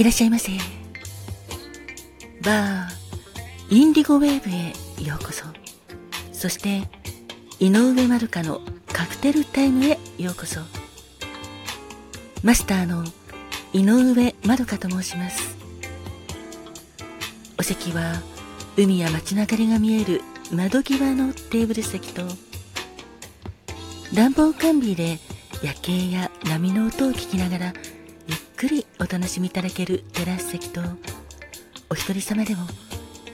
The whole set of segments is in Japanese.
いらっしゃいませ。バー、インディゴウェーブへようこそ。そして、井上まるかのカクテルタイムへようこそ。マスターの井上まるかと申します。お席は海や街中が見える窓際のテーブル席と暖房完備で夜景や波の音を聞きながらくりお楽しみいただけるテラス席とお一人様でも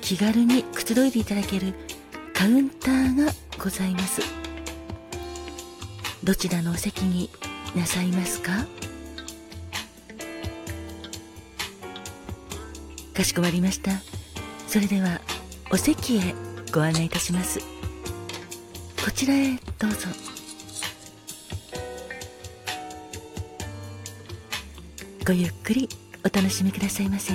気軽にくつろいでいただけるカウンターがございます。どちらのお席になさいますか？かしこまりました。それではお席へご案内いたします。こちらへどうぞ。ごゆっくりお楽しみくださいませ。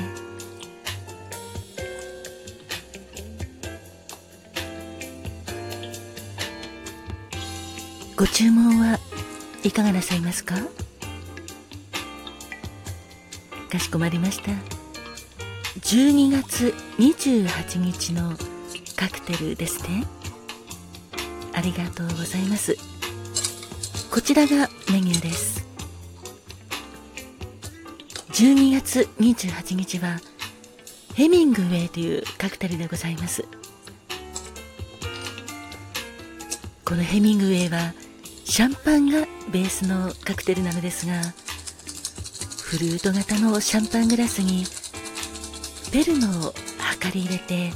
ご注文はいかがなさいますか？かしこまりました。12月28日のカクテルですね。ありがとうございます。こちらがメニューです。12月28日はヘミングウェイというカクテルでございます。このヘミングウェイはシャンパンがベースのカクテルなのですがフルート型のシャンパングラスにペルノを量り入れて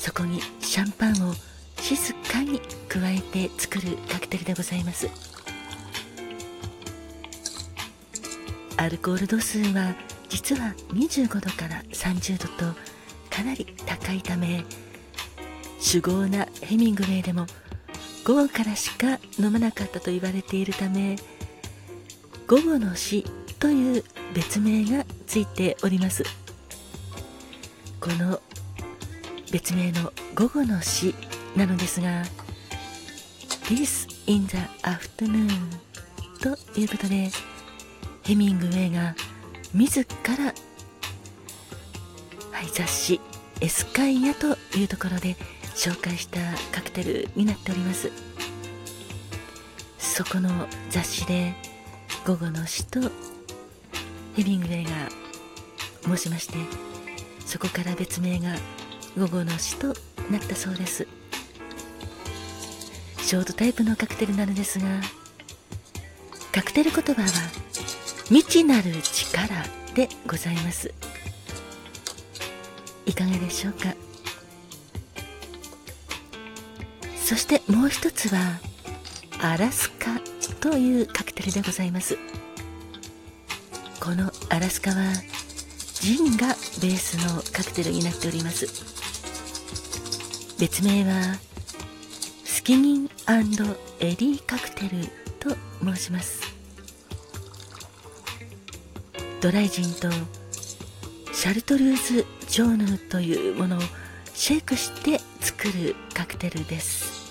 そこにシャンパンを静かに加えて作るカクテルでございます。アルコール度数は実は25度から30度とかなり高いため酒豪なヘミングウェイでも午後からしか飲まなかったと言われているため午後の死という別名がついております。この別名の午後の死なのですが This in the afternoon ということでヘミングウェイが自ら、はい、雑誌「エスカイア」というところで紹介したカクテルになっております。そこの雑誌で午後の詩とヘミングウェイが申しましてそこから別名が午後の詩となったそうです。ショートタイプのカクテルなのですがカクテル言葉は未知なる力でございます。いかがでしょうか？そしてもう一つはアラスカというカクテルでございます。このアラスカはジンがベースのカクテルになっております。別名はスキニンエディカクテルと申します。ドライジンとシャルトルーズ・ジョーヌというものをシェイクして作るカクテルです。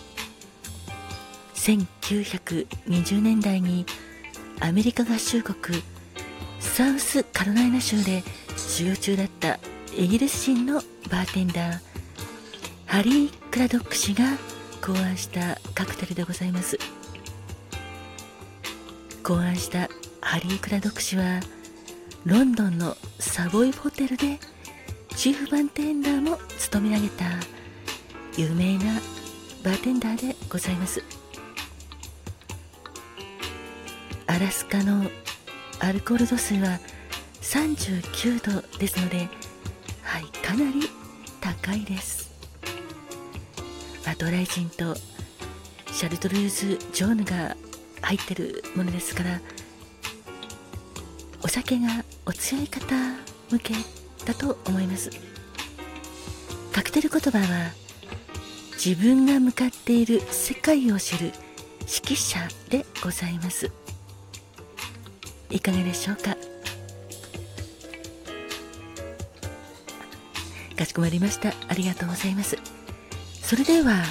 1920年代にアメリカ合衆国サウスカロライナ州で修行中だったイギリス人のバーテンダーハリー・クラドック氏が考案したカクテルでございます。考案したハリー・クラドック氏はロンドンのサボイホテルでチーフバンテンダーも務め上げた。有名なバーテンダーでございます。アラスカのアルコール度数は39度ですのではいかなり高いです。ドライジンとシャルトルーズ・ジョーヌが入ってるものですからお酒がお強い方向けだと思います。カクテル言葉は自分が向かっている世界を知る指揮者でございます。いかがでしょうか？かしこまりました。ありがとうございます。それでは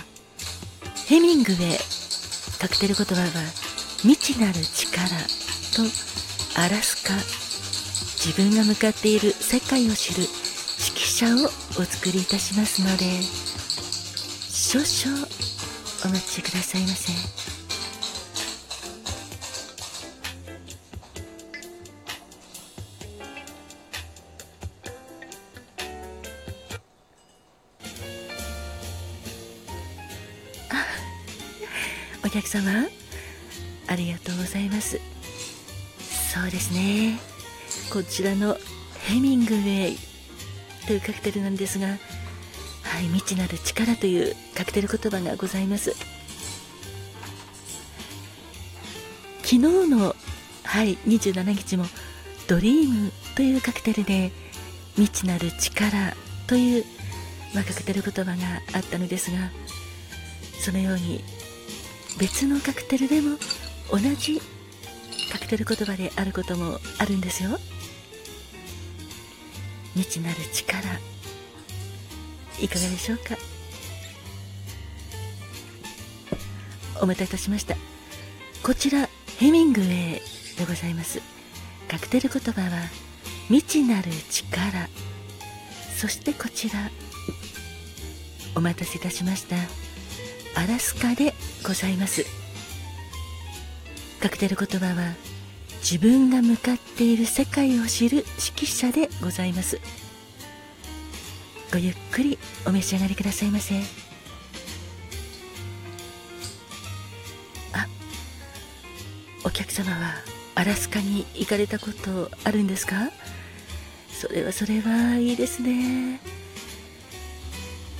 ヘミングウェイカクテル言葉は未知なる力とアラスカ。自分が向かっている世界を知る。指揮者をお作りいたしますので。少々お待ちくださいませ。お客様。ありがとうございます。そうですね。こちらのヘミングウェイというカクテルなんですがはい未知なる力というカクテル言葉がございます。昨日のはい27日もドリームというカクテルで未知なる力という、まあ、カクテル言葉があったのですがそのように別のカクテルでも同じカクテル言葉であることもあるんですよ。未知なる力。いかがでしょうか？お待たせいたしました。こちらヘミングウェイでございます。カクテル言葉は未知なる力。そしてこちらお待たせいたしました。アラスカでございます。カクテル言葉は自分が向かっている世界を知る指揮者でございます。ごゆっくりお召し上がりくださいませ。あお客様はアラスカに行かれたことあるんですか？それはそれはいいですね。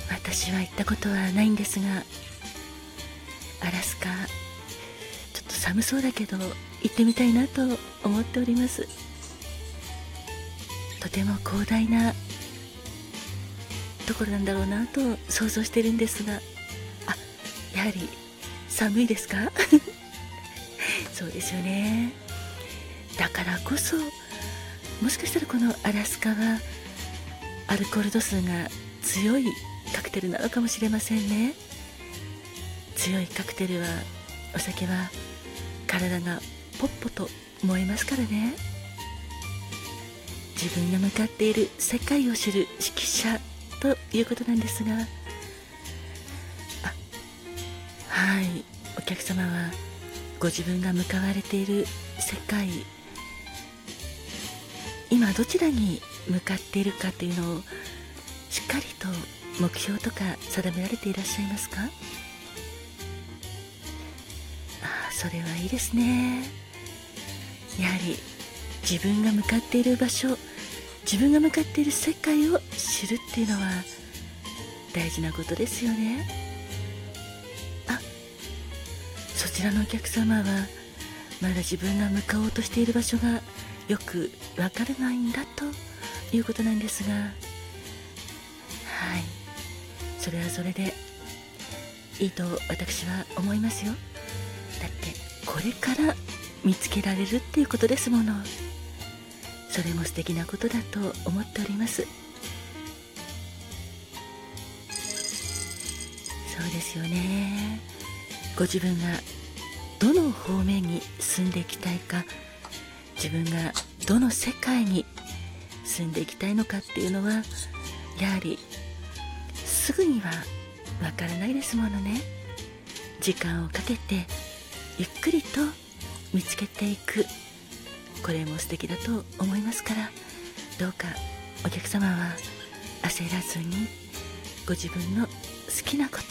私は行ったことはないんですがアラスカ寒そうだけど行ってみたいなと思っております。とても広大なところなんだろうなと想像してるんですが。あやはり寒いですか？そうですよね。だからこそもしかしたらこのアラスカはアルコール度数が強いカクテルなのかもしれませんね。強いカクテルはお酒は体がポッポと燃えますからね。自分が向かっている世界を知る指揮者ということなんですが。はい。お客様はご自分が向かわれている世界。今どちらに向かっているかというのをしっかりと目標とか定められていらっしゃいますか？それはいいですね。やはり自分が向かっている場所自分が向かっている世界を知るっていうのは大事なことですよね。あそちらのお客様はまだ自分が向かおうとしている場所がよくわからないんだということなんですがはい。それはそれでいいと私は思いますよ。ってこれから見つけられるっていうことですもの。それも素敵なことだと思っております。そうですよね。ご自分がどの方面に住んでいきたいか自分がどの世界に住んでいきたいのかっていうのはやはりすぐにはわからないですものね。時間をかけてゆっくりと見つけていく。これも素敵だと思いますからどうかお客様は焦らずにご自分の好きなこと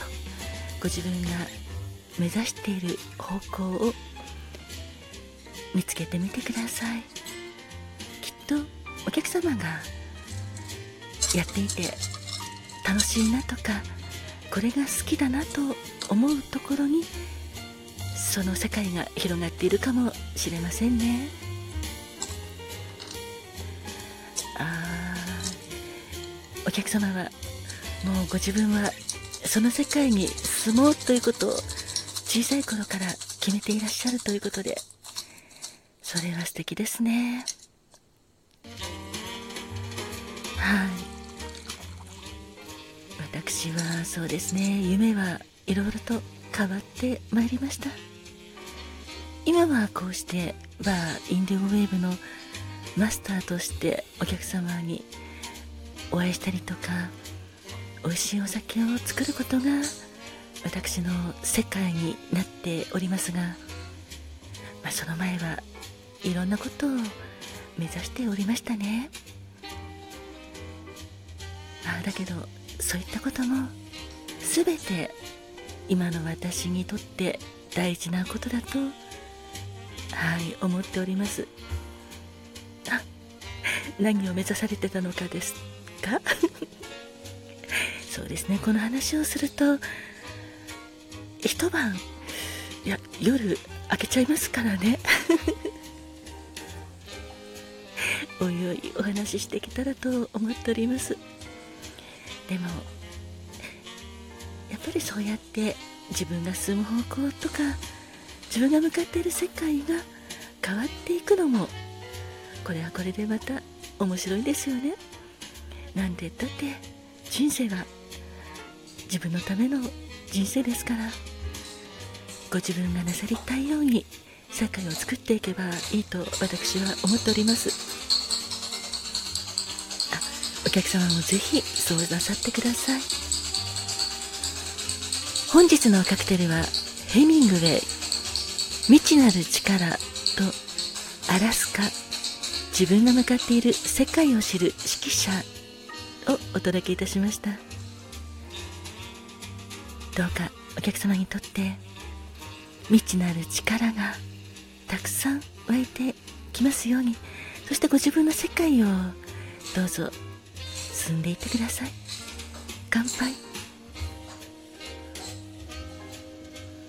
ご自分が目指している方向を見つけてみてください。きっとお客様がやっていて楽しいなとかこれが好きだなと思うところにその世界が広がっているかもしれませんね。あお客様はもうご自分はその世界に住もうということを小さい頃から決めていらっしゃるということでそれは素敵ですね。はい。私はそうですね。夢はいろいろと変わってまいりました。今はこうしてバーインディゴウェーブのマスターとしてお客様にお会いしたりとか美味しいお酒を作ることが私の世界になっておりますが、まあ、その前はいろんなことを目指しておりましたね、まあ、だけどそういったことも全て今の私にとって大事なことだとはい思っております。あ何を目指されてたのかですか？そうですねこの話をすると一晩いや夜開けちゃいますからね。おいおいお話ししてきたらと思っております。でもやっぱりそうやって自分が進む方向とか自分が向かっている世界が変わっていくのもこれはこれでまた面白いですよね。なんでだって人生は自分のための人生ですから。ご自分がなさりたいように社会を作っていけばいいと私は思っております。あお客様もぜひそうなさってください。本日のカクテルはヘミングウェイ。未知なる力とアラスカ自分が向かっている世界を知る指揮者をお届けいたしました。どうかお客様にとって未知なる力がたくさん湧いてきますようにそしてご自分の世界をどうぞ進んでいってください。乾杯。